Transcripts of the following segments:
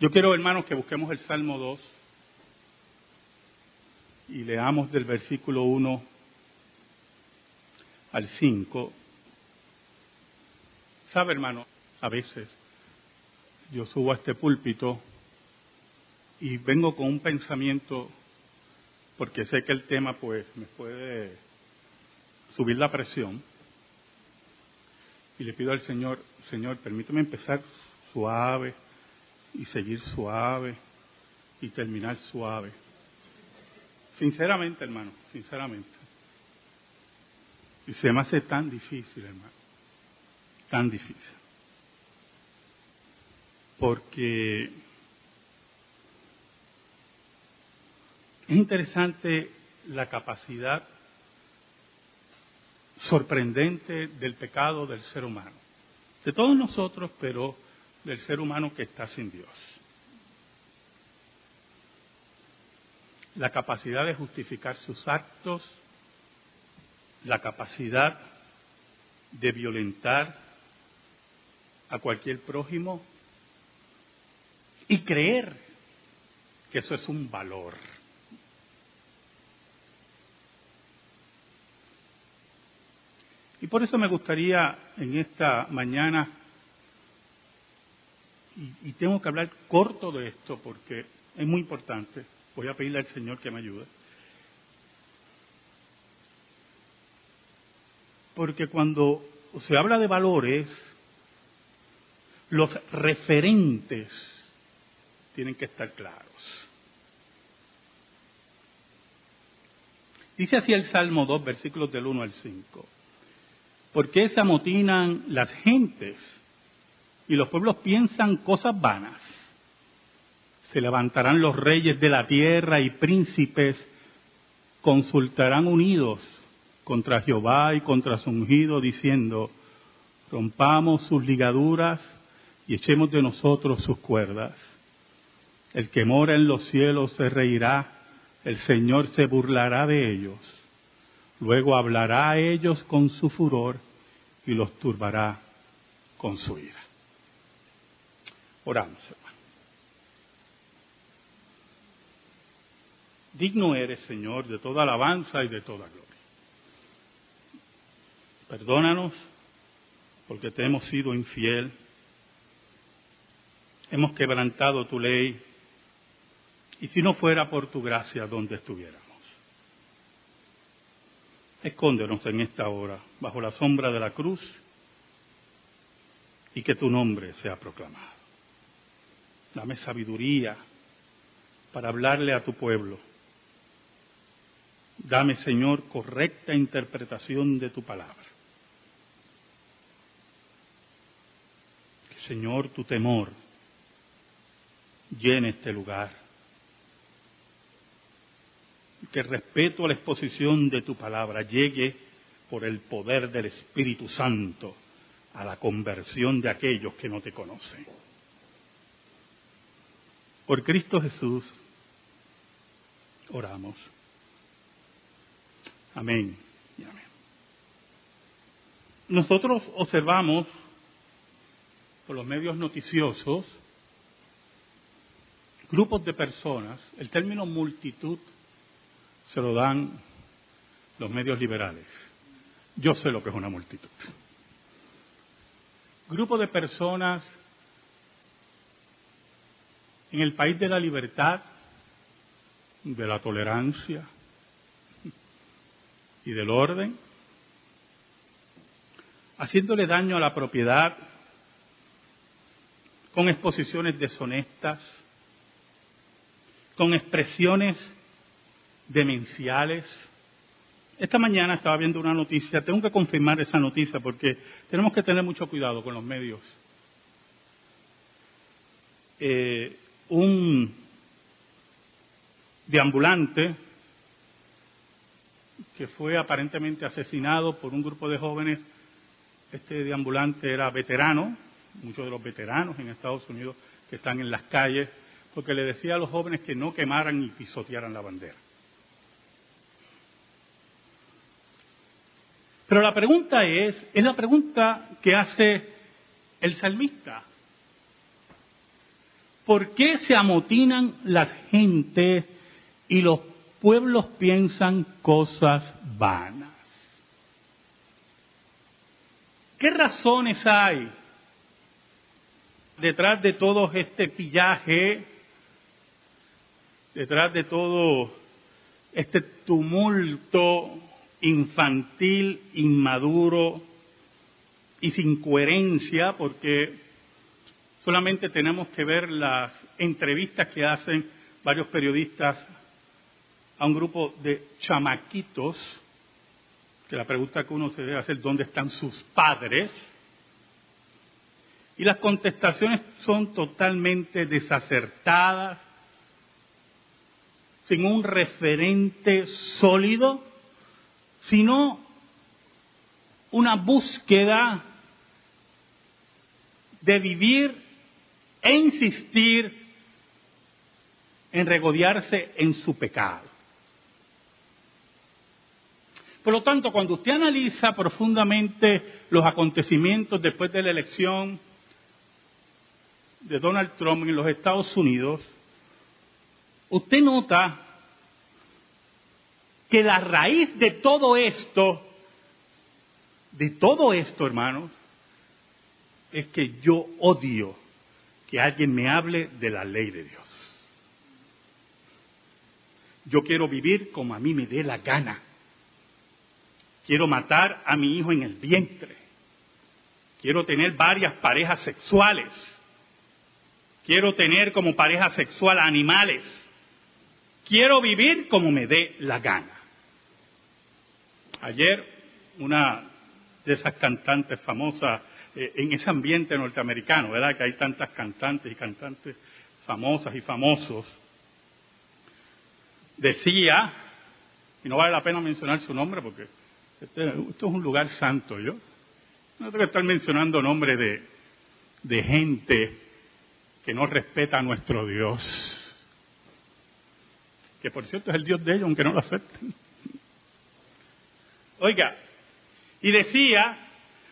Yo quiero, hermanos, que busquemos el Salmo 2 y leamos del versículo 1 al 5. ¿Sabe, hermano? A veces yo subo a este púlpito y vengo con un pensamiento, porque sé que el tema pues me puede subir la presión, y le pido al Señor, Señor, permíteme empezar suave, y seguir suave y terminar suave. Sinceramente, hermano, sinceramente. Y se me hace tan difícil, hermano, tan difícil. Porque es interesante la capacidad sorprendente del pecado del ser humano. De todos nosotros, pero del ser humano que está sin Dios. La capacidad de justificar sus actos, la capacidad de violentar a cualquier prójimo y creer que eso es un valor. Y por eso me gustaría en esta mañana y, tengo que hablar corto de esto porque es muy importante. Voy a pedirle al Señor que me ayude. Porque cuando se habla de valores, los referentes tienen que estar claros. Dice así el Salmo 2, versículos del 1 al 5. ¿Por qué se amotinan las gentes y los pueblos piensan cosas vanas. Se levantarán los reyes de la tierra y príncipes consultarán unidos contra Jehová y contra su ungido, diciendo, rompamos sus ligaduras y echemos de nosotros sus cuerdas. El que mora en los cielos se reirá, el Señor se burlará de ellos. Luego hablará a ellos con su furor y los turbará con su ira. Oramos, hermano. Digno eres, Señor, de toda alabanza y de toda gloria. Perdónanos porque te hemos sido infiel. Hemos quebrantado tu ley. Y si no fuera por tu gracia, ¿dónde estuviéramos? Escóndenos en esta hora bajo la sombra de la cruz y que tu nombre sea proclamado. Dame sabiduría para hablarle a tu pueblo. Dame, Señor, correcta interpretación de tu palabra. Que, Señor, tu temor llene este lugar. Que respeto a la exposición de tu palabra llegue por el poder del Espíritu Santo a la conversión de aquellos que no te conocen. Por Cristo Jesús, oramos. Amén y amén. Nosotros observamos por los medios noticiosos grupos de personas, el término multitud se lo dan los medios liberales. Yo sé lo que es una multitud. Grupo de personas en el país de la libertad, de la tolerancia y del orden, haciéndole daño a la propiedad con exposiciones deshonestas, con expresiones demenciales. Esta mañana estaba viendo una noticia, tengo que confirmar esa noticia porque tenemos que tener mucho cuidado con los medios. Eh, un deambulante que fue aparentemente asesinado por un grupo de jóvenes. Este deambulante era veterano, muchos de los veteranos en Estados Unidos que están en las calles, porque le decía a los jóvenes que no quemaran ni pisotearan la bandera. Pero la pregunta es, es la pregunta que hace el salmista. ¿Por qué se amotinan las gentes y los pueblos piensan cosas vanas? ¿Qué razones hay detrás de todo este pillaje, detrás de todo este tumulto infantil, inmaduro y sin coherencia, porque solamente tenemos que ver las entrevistas que hacen varios periodistas a un grupo de chamaquitos, que la pregunta que uno se debe hacer, ¿dónde están sus padres? Y las contestaciones son totalmente desacertadas, sin un referente sólido, sino una búsqueda de vivir e insistir en regodearse en su pecado. Por lo tanto, cuando usted analiza profundamente los acontecimientos después de la elección de Donald Trump en los Estados Unidos, usted nota que la raíz de todo esto, de todo esto, hermanos, es que yo odio que alguien me hable de la ley de Dios. Yo quiero vivir como a mí me dé la gana. Quiero matar a mi hijo en el vientre. Quiero tener varias parejas sexuales. Quiero tener como pareja sexual animales. Quiero vivir como me dé la gana. Ayer una de esas cantantes famosas eh, en ese ambiente norteamericano, ¿verdad? Que hay tantas cantantes y cantantes famosas y famosos. Decía, y no vale la pena mencionar su nombre porque este, esto es un lugar santo, ¿yo? No tengo que estar mencionando nombres de, de gente que no respeta a nuestro Dios. Que por cierto es el Dios de ellos, aunque no lo acepten. Oiga, y decía,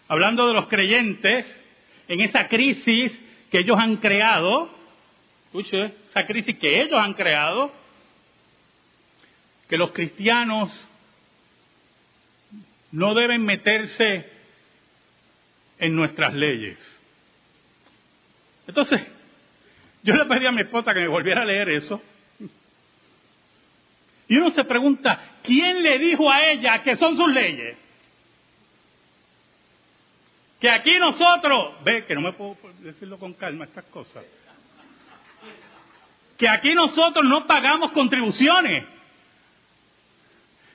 hablando de los creyentes, en esa crisis que ellos han creado, esa crisis que ellos han creado, que los cristianos no deben meterse en nuestras leyes. Entonces, yo le pedí a mi esposa que me volviera a leer eso. Y uno se pregunta, ¿quién le dijo a ella que son sus leyes? Que aquí nosotros, ve que no me puedo decirlo con calma estas cosas, que aquí nosotros no pagamos contribuciones,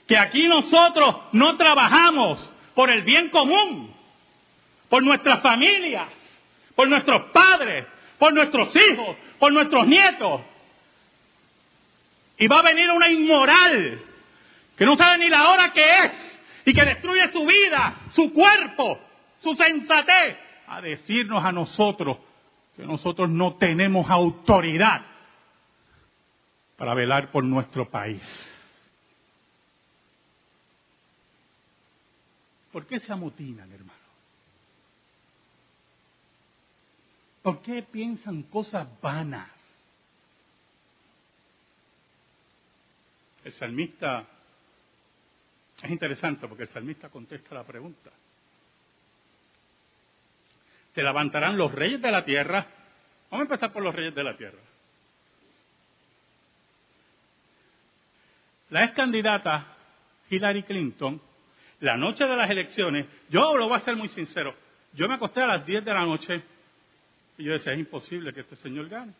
que aquí nosotros no trabajamos por el bien común, por nuestras familias, por nuestros padres, por nuestros hijos, por nuestros nietos. Y va a venir una inmoral que no sabe ni la hora que es y que destruye su vida, su cuerpo, su sensatez, a decirnos a nosotros que nosotros no tenemos autoridad para velar por nuestro país. ¿Por qué se amotinan, hermano? ¿Por qué piensan cosas vanas? El salmista es interesante porque el salmista contesta la pregunta. ¿Se levantarán los reyes de la tierra? Vamos a empezar por los reyes de la tierra. La ex candidata Hillary Clinton, la noche de las elecciones, yo lo voy a ser muy sincero, yo me acosté a las 10 de la noche y yo decía, es imposible que este señor gane.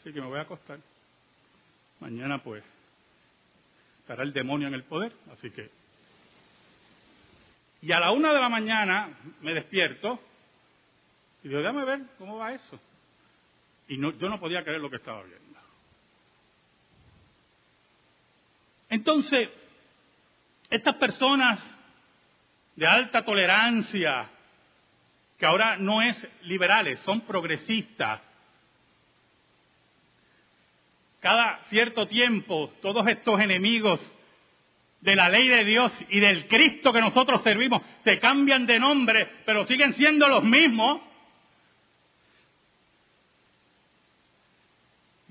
Así que me voy a acostar. Mañana pues estará el demonio en el poder, así que... Y a la una de la mañana me despierto y digo, déjame ver cómo va eso. Y no, yo no podía creer lo que estaba viendo. Entonces, estas personas de alta tolerancia, que ahora no es liberales, son progresistas, cada cierto tiempo todos estos enemigos de la ley de Dios y del Cristo que nosotros servimos se cambian de nombre, pero siguen siendo los mismos.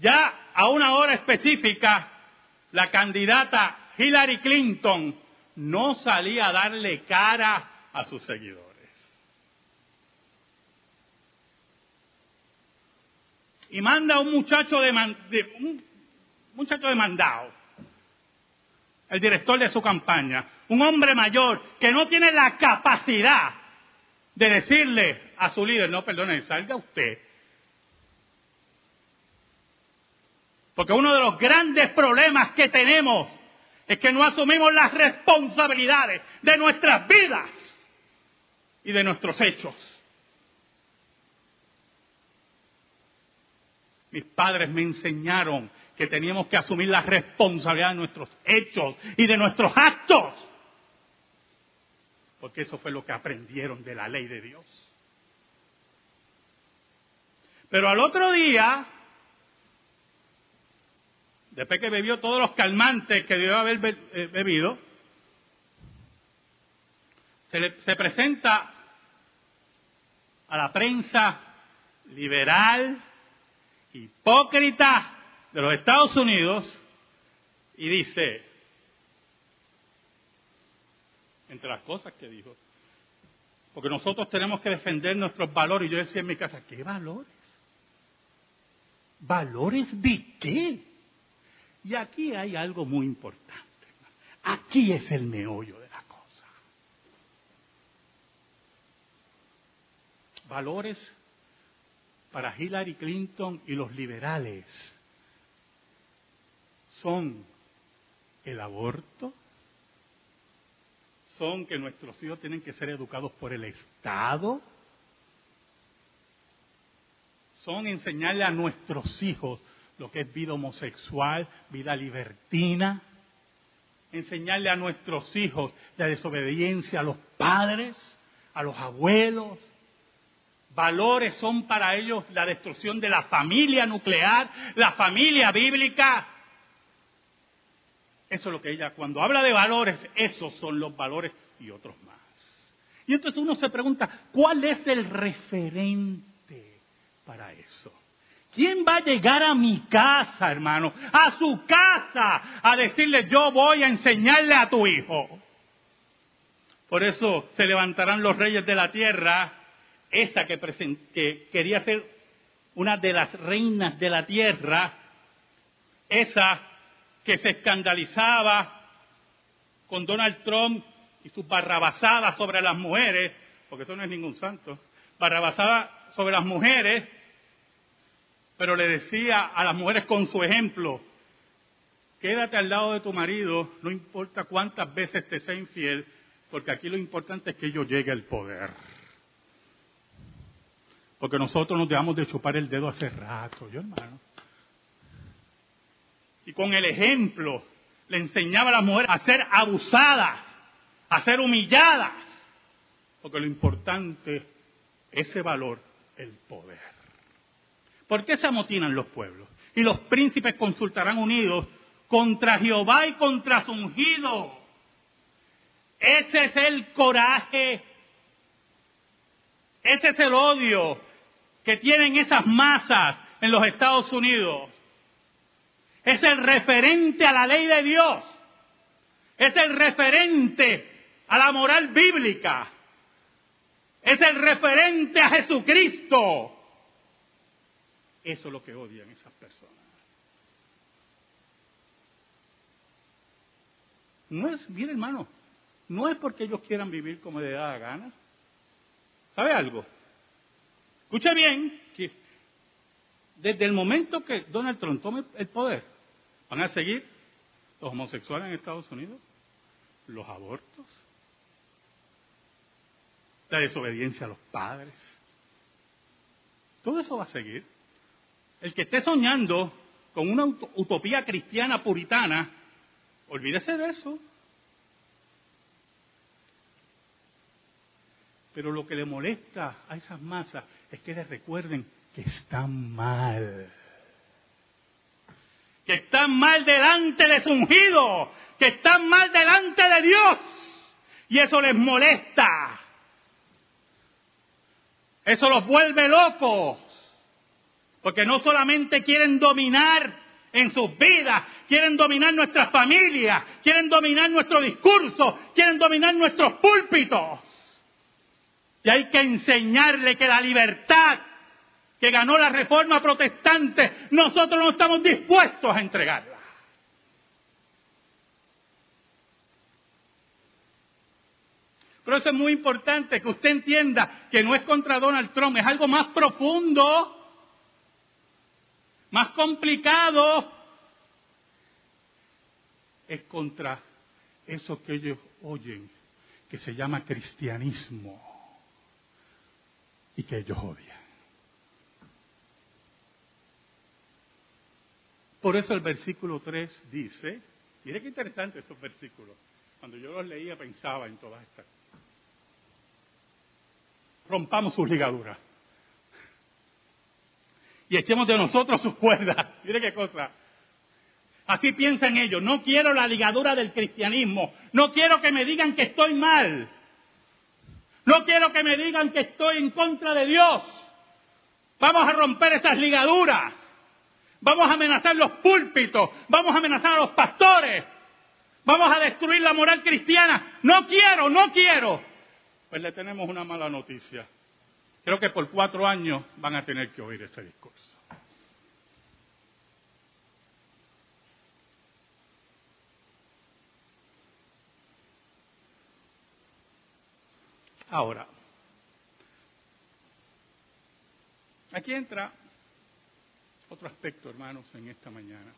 Ya a una hora específica, la candidata Hillary Clinton no salía a darle cara a sus seguidores. Y manda un muchacho de, un muchacho demandado, el director de su campaña, un hombre mayor que no tiene la capacidad de decirle a su líder, no, perdone, salga usted. Porque uno de los grandes problemas que tenemos es que no asumimos las responsabilidades de nuestras vidas y de nuestros hechos. Mis padres me enseñaron que teníamos que asumir la responsabilidad de nuestros hechos y de nuestros actos. Porque eso fue lo que aprendieron de la ley de Dios. Pero al otro día, después que bebió todos los calmantes que debió haber eh, bebido, se, presenta a la prensa liberal, hipócrita de los Estados Unidos y dice, entre las cosas que dijo, porque nosotros tenemos que defender nuestros valores. Y yo decía en mi casa, ¿qué valores? ¿Valores de qué? Y aquí hay algo muy importante. Aquí es el meollo de la cosa. Valores para Hillary Clinton y los liberales son el aborto, son que nuestros hijos tienen que ser educados por el Estado, son enseñarle a nuestros hijos lo que es vida homosexual, vida libertina, enseñarle a nuestros hijos la desobediencia a los padres, a los abuelos. Valores son para ellos la destrucción de la familia nuclear, la familia bíblica. Eso es lo que ella, cuando habla de valores, esos son los valores y otros más. Y entonces uno se pregunta, ¿cuál es el referente para eso? ¿Quién va a llegar a mi casa, hermano? A su casa a decirle, yo voy a enseñarle a tu hijo. Por eso se levantarán los reyes de la tierra, esa que, que quería ser una de las reinas de la tierra, esa que se escandalizaba con Donald Trump y sus barrabasadas sobre las mujeres, porque eso no es ningún santo, barrabasadas sobre las mujeres, pero le decía a las mujeres con su ejemplo, quédate al lado de tu marido, no importa cuántas veces te sea infiel, porque aquí lo importante es que yo llegue al poder. Porque nosotros nos dejamos de chupar el dedo hace rato, yo hermano. Y con el ejemplo le enseñaba a las mujeres a ser abusadas, a ser humilladas, porque lo importante, ese valor, el poder. ¿Por qué se amotinan los pueblos? Y los príncipes consultarán unidos contra Jehová y contra su ungido. Ese es el coraje, ese es el odio que tienen esas masas en los Estados Unidos. Es el referente a la ley de Dios. Es el referente a la moral bíblica. Es el referente a Jesucristo. Eso es lo que odian esas personas. No es, mire hermano, no es porque ellos quieran vivir como les da gana. ¿Sabe algo? Escuche bien que desde el momento que Donald Trump tome el poder, van a seguir los homosexuales en Estados Unidos, los abortos, la desobediencia a los padres. Todo eso va a seguir. El que esté soñando con una utopía cristiana puritana, olvídese de eso. Pero lo que le molesta a esas masas es que les recuerden que están mal. Que están mal delante de su ungido. Que están mal delante de Dios. Y eso les molesta. Eso los vuelve locos. Porque no solamente quieren dominar en sus vidas, quieren dominar nuestras familias, quieren dominar nuestro discurso, quieren dominar nuestros púlpitos. Y hay que enseñarle que la libertad que ganó la reforma protestante, nosotros no estamos dispuestos a entregarla. Pero eso es muy importante, que usted entienda que no es contra Donald Trump, es algo más profundo, más complicado. Es contra eso que ellos oyen, que se llama cristianismo y que ellos odian. Por eso el versículo 3 dice, mire qué interesante estos versículos. Cuando yo los leía pensaba en todas estas. Rompamos sus ligaduras. Y echemos de nosotros sus cuerdas. Mire qué cosa. Así piensan ellos. No quiero la ligadura del cristianismo. No quiero que me digan que estoy mal. No quiero que me digan que estoy en contra de Dios. Vamos a romper esas ligaduras. Vamos a amenazar los púlpitos, vamos a amenazar a los pastores, vamos a destruir la moral cristiana. No quiero, no quiero. Pues le tenemos una mala noticia. Creo que por cuatro años van a tener que oír este discurso. Ahora, aquí entra otro aspecto, hermanos, en esta mañana,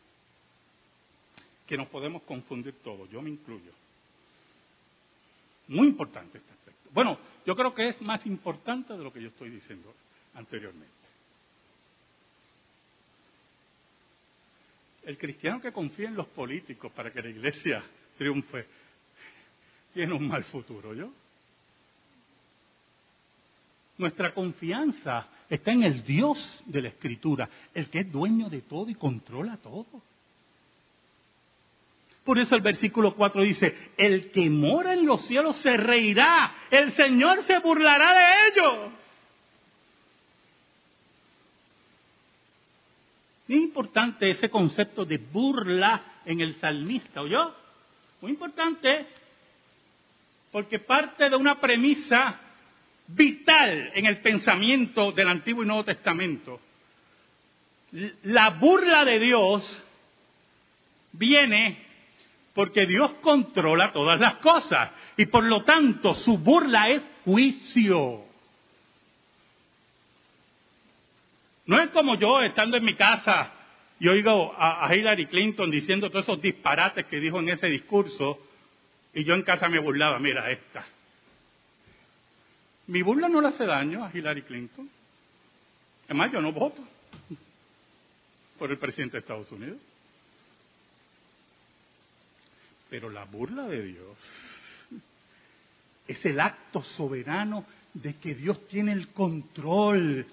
que nos podemos confundir todos, yo me incluyo. Muy importante este aspecto. Bueno, yo creo que es más importante de lo que yo estoy diciendo anteriormente. El cristiano que confía en los políticos para que la iglesia triunfe tiene un mal futuro, ¿yo? Nuestra confianza está en el Dios de la Escritura, el que es dueño de todo y controla todo. Por eso el versículo 4 dice, el que mora en los cielos se reirá, el Señor se burlará de ellos. Es importante ese concepto de burla en el salmista, ¿oyó? Muy importante, porque parte de una premisa vital en el pensamiento del Antiguo y Nuevo Testamento. La burla de Dios viene porque Dios controla todas las cosas y por lo tanto su burla es juicio. No es como yo estando en mi casa y oigo a, Hillary Clinton diciendo todos esos disparates que dijo en ese discurso y yo en casa me burlaba, mira esta, mi burla no le hace daño a Hillary Clinton. Además, yo no voto por el presidente de Estados Unidos. Pero la burla de Dios es el acto soberano de que Dios tiene el control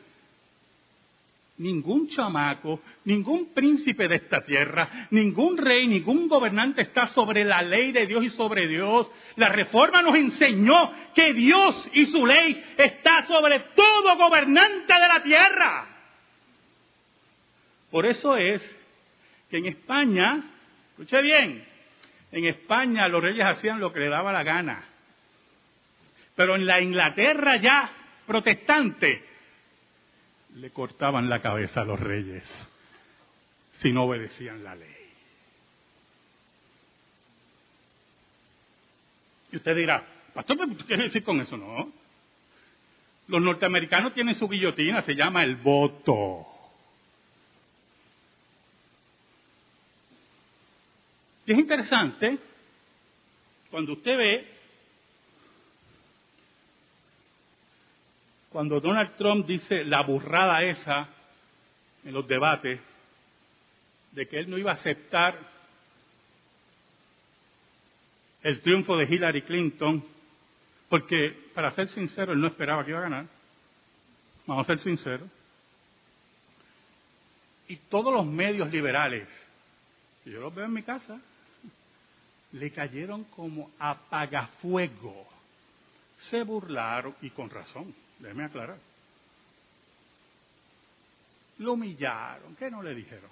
Ningún chamaco, ningún príncipe de esta tierra, ningún rey, ningún gobernante está sobre la ley de Dios y sobre Dios. La reforma nos enseñó que Dios y su ley está sobre todo gobernante de la tierra. Por eso es que en España, escuche bien, en España los reyes hacían lo que le daba la gana. Pero en la Inglaterra ya protestante, le cortaban la cabeza a los reyes si no obedecían la ley. Y usted dirá, pastor, ¿qué quieres decir con eso? No. Los norteamericanos tienen su guillotina, se llama el voto. Y es interesante cuando usted ve cuando Donald Trump dice la burrada esa en los debates de que él no iba a aceptar el triunfo de Hillary Clinton, porque para ser sincero, él no esperaba que iba a ganar. Vamos a ser sinceros. Y todos los medios liberales, yo los veo en mi casa, le cayeron como apagafuego. Se burlaron y con razón déjeme aclarar. lo humillaron, ¿qué no le dijeron?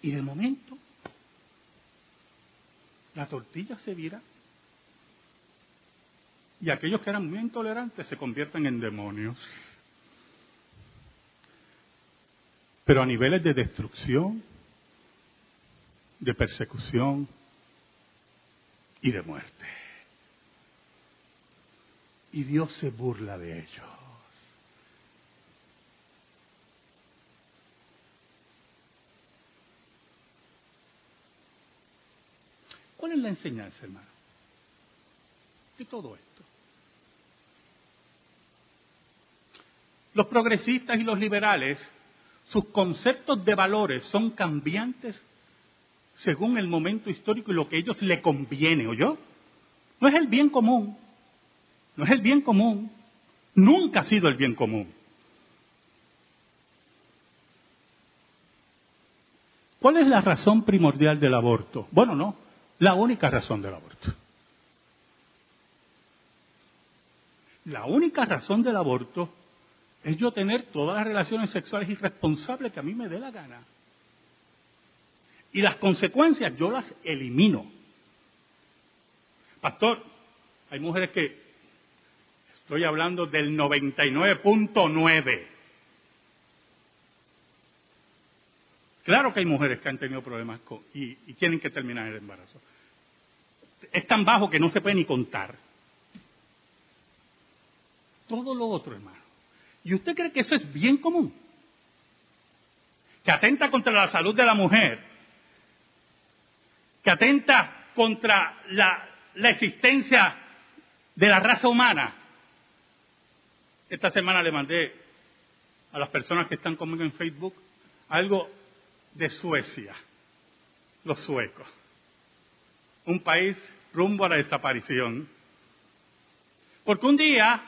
Y de momento, la tortilla se vira y aquellos que eran muy intolerantes se convierten en demonios. Pero a niveles de destrucción, de persecución y de muerte. Y Dios se burla de ellos. ¿Cuál es la enseñanza, hermano? De todo esto. Los progresistas y los liberales, sus conceptos de valores son cambiantes según el momento histórico y lo que a ellos le conviene, ¿oyó? No es el bien común, no es el bien común, nunca ha sido el bien común. ¿Cuál es la razón primordial del aborto? Bueno, no, la única razón del aborto. La única razón del aborto es yo tener todas las relaciones sexuales irresponsables que a mí me dé la gana. Y las consecuencias yo las elimino. Pastor, hay mujeres que, estoy hablando del 99.9. Claro que hay mujeres que han tenido problemas y, y tienen que terminar el embarazo. Es tan bajo que no se puede ni contar. Todo lo otro, hermano. ¿Y usted cree que eso es bien común? Que atenta contra la salud de la mujer, que atenta contra la, existencia de la raza humana. Esta semana le mandé a las personas que están conmigo en Facebook algo de Suecia, los suecos, un país rumbo a la desaparición. Porque un día,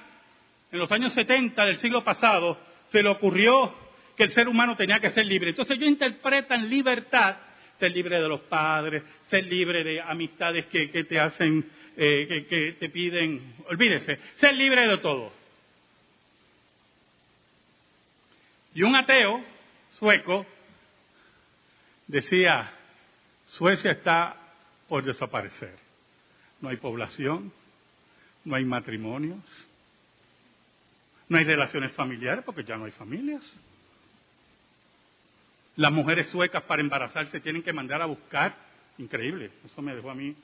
en los años 70 del siglo pasado, se le ocurrió que el ser humano tenía que ser libre. Entonces ellos interpretan libertad ser libre de los padres, ser libre de amistades que, te hacen, eh, que, te piden, olvídese, ser libre de todo. Y un ateo sueco decía, Suecia está por desaparecer. No hay población, no hay matrimonios, no hay relaciones familiares porque ya no hay familias. Las mujeres suecas para embarazarse tienen que mandar a buscar, increíble, eso me dejó a mí,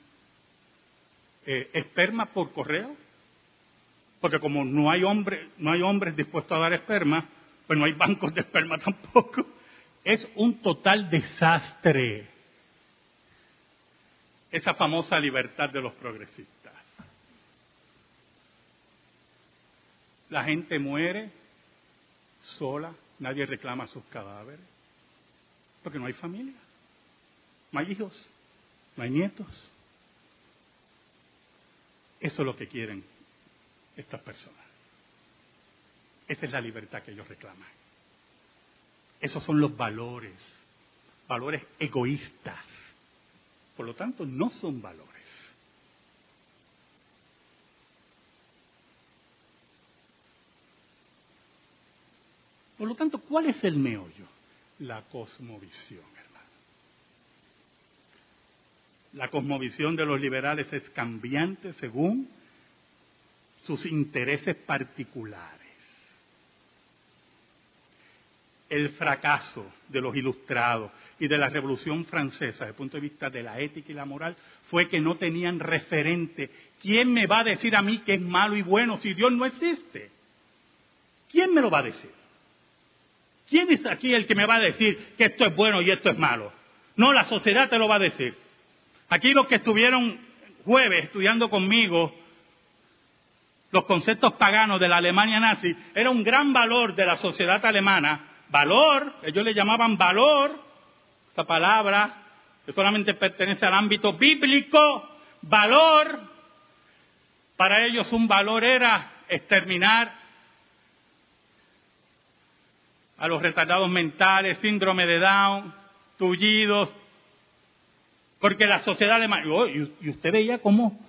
eh, esperma por correo, porque como no hay, hombre, no hay hombres dispuestos a dar esperma, pues no hay bancos de esperma tampoco. Es un total desastre esa famosa libertad de los progresistas. La gente muere sola, nadie reclama sus cadáveres. Porque no hay familia, no hay hijos, no hay nietos. Eso es lo que quieren estas personas. Esa es la libertad que ellos reclaman. Esos son los valores, valores egoístas. Por lo tanto, no son valores. Por lo tanto, ¿cuál es el meollo? La cosmovisión, hermano. La cosmovisión de los liberales es cambiante según sus intereses particulares. El fracaso de los ilustrados y de la Revolución Francesa, desde el punto de vista de la ética y la moral, fue que no tenían referente. ¿Quién me va a decir a mí que es malo y bueno si Dios no existe? ¿Quién me lo va a decir? ¿Quién es aquí el que me va a decir que esto es bueno y esto es malo? No, la sociedad te lo va a decir. Aquí los que estuvieron jueves estudiando conmigo los conceptos paganos de la Alemania nazi, era un gran valor de la sociedad alemana. Valor, ellos le llamaban valor, esta palabra que solamente pertenece al ámbito bíblico, valor, para ellos un valor era exterminar a los retardados mentales, síndrome de Down, tullidos, porque la sociedad alemana, y usted veía cómo,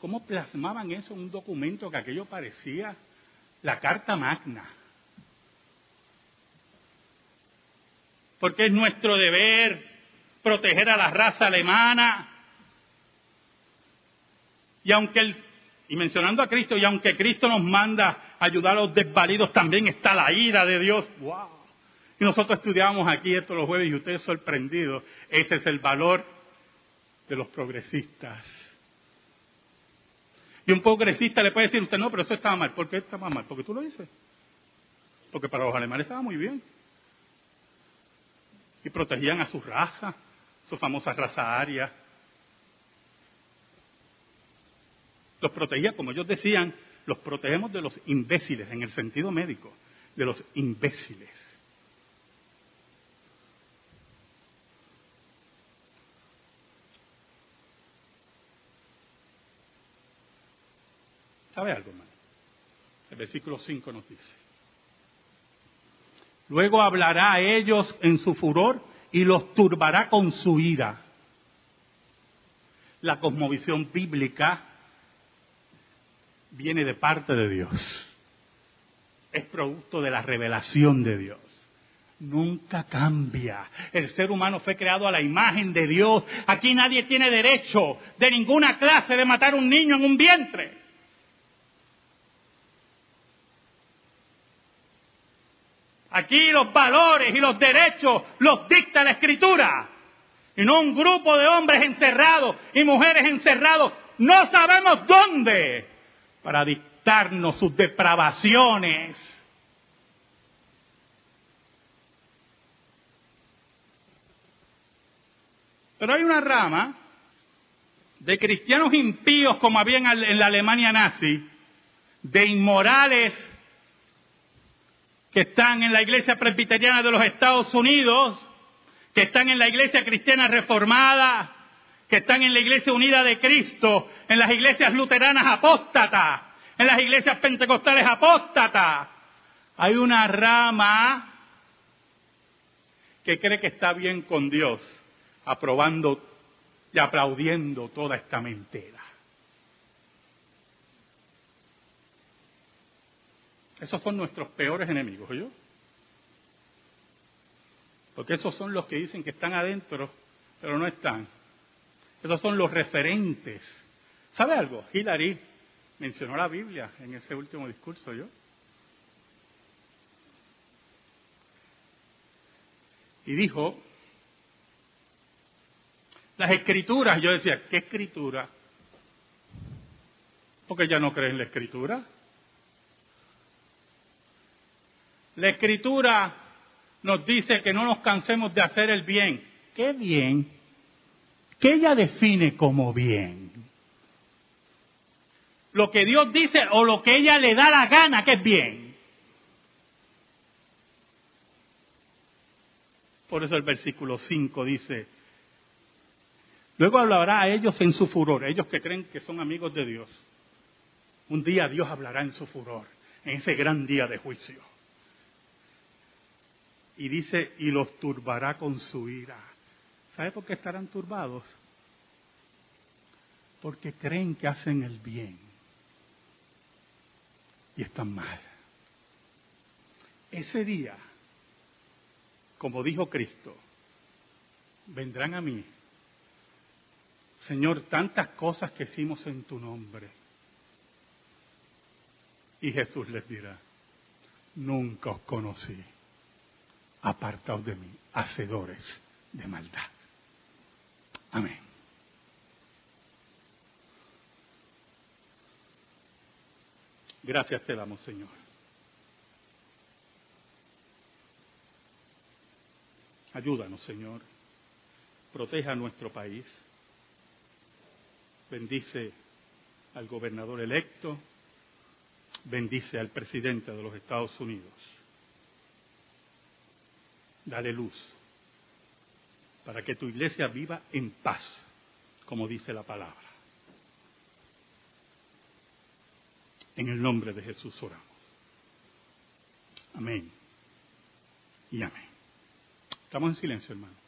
cómo plasmaban eso en un documento que aquello parecía la Carta Magna. porque es nuestro deber proteger a la raza alemana. Y aunque el, y mencionando a Cristo, y aunque Cristo nos manda ayudar a los desvalidos, también está la ira de Dios. ¡Wow! Y nosotros estudiamos aquí esto los jueves y ustedes sorprendidos. Ese es el valor de los progresistas. Y un progresista le puede decir usted, no, pero eso estaba mal. ¿Por qué estaba mal? Porque tú lo dices. Porque para los alemanes estaba muy bien. Y protegían a su raza, su famosa raza aria. Los protegía, como ellos decían, los protegemos de los imbéciles, en el sentido médico, de los imbéciles. ¿Sabe algo, hermano? El versículo 5 nos dice. Luego hablará a ellos en su furor y los turbará con su ira. La cosmovisión bíblica viene de parte de Dios. Es producto de la revelación de Dios. Nunca cambia. El ser humano fue creado a la imagen de Dios. Aquí nadie tiene derecho de ninguna clase de matar a un niño en un vientre. Aquí los valores y los derechos los dicta la escritura. Y no un grupo de hombres encerrados y mujeres encerrados. No sabemos dónde. Para dictarnos sus depravaciones. Pero hay una rama de cristianos impíos como había en la Alemania nazi, de inmorales que están en la iglesia presbiteriana de los Estados Unidos, que están en la iglesia cristiana reformada, que están en la iglesia unida de Cristo, en las iglesias luteranas apóstatas, en las iglesias pentecostales apóstatas. Hay una rama que cree que está bien con Dios, aprobando y aplaudiendo toda esta mentira. Esos son nuestros peores enemigos, yo. Porque esos son los que dicen que están adentro, pero no están. Esos son los referentes. ¿Sabe algo? Hillary mencionó la Biblia en ese último discurso, yo. Y dijo, las escrituras, yo decía, ¿qué escritura? Porque ya no cree en la escritura. La escritura nos dice que no nos cansemos de hacer el bien. ¿Qué bien? ¿Qué ella define como bien? Lo que Dios dice o lo que ella le da la gana que es bien. Por eso el versículo 5 dice, luego hablará a ellos en su furor, ellos que creen que son amigos de Dios. Un día Dios hablará en su furor, en ese gran día de juicio. Y dice, y los turbará con su ira. ¿Sabe por qué estarán turbados? Porque creen que hacen el bien. Y están mal. Ese día, como dijo Cristo, vendrán a mí. Señor, tantas cosas que hicimos en tu nombre. Y Jesús les dirá, nunca os conocí apartaos de mí, hacedores de maldad. Amén. Gracias te damos, Señor. Ayúdanos, Señor. Proteja a nuestro país. Bendice al gobernador electo. Bendice al presidente de los Estados Unidos dale luz, para que tu iglesia viva en paz, como dice la palabra. En el nombre de Jesús oramos. Amén. Y amén. Estamos en silencio, hermano.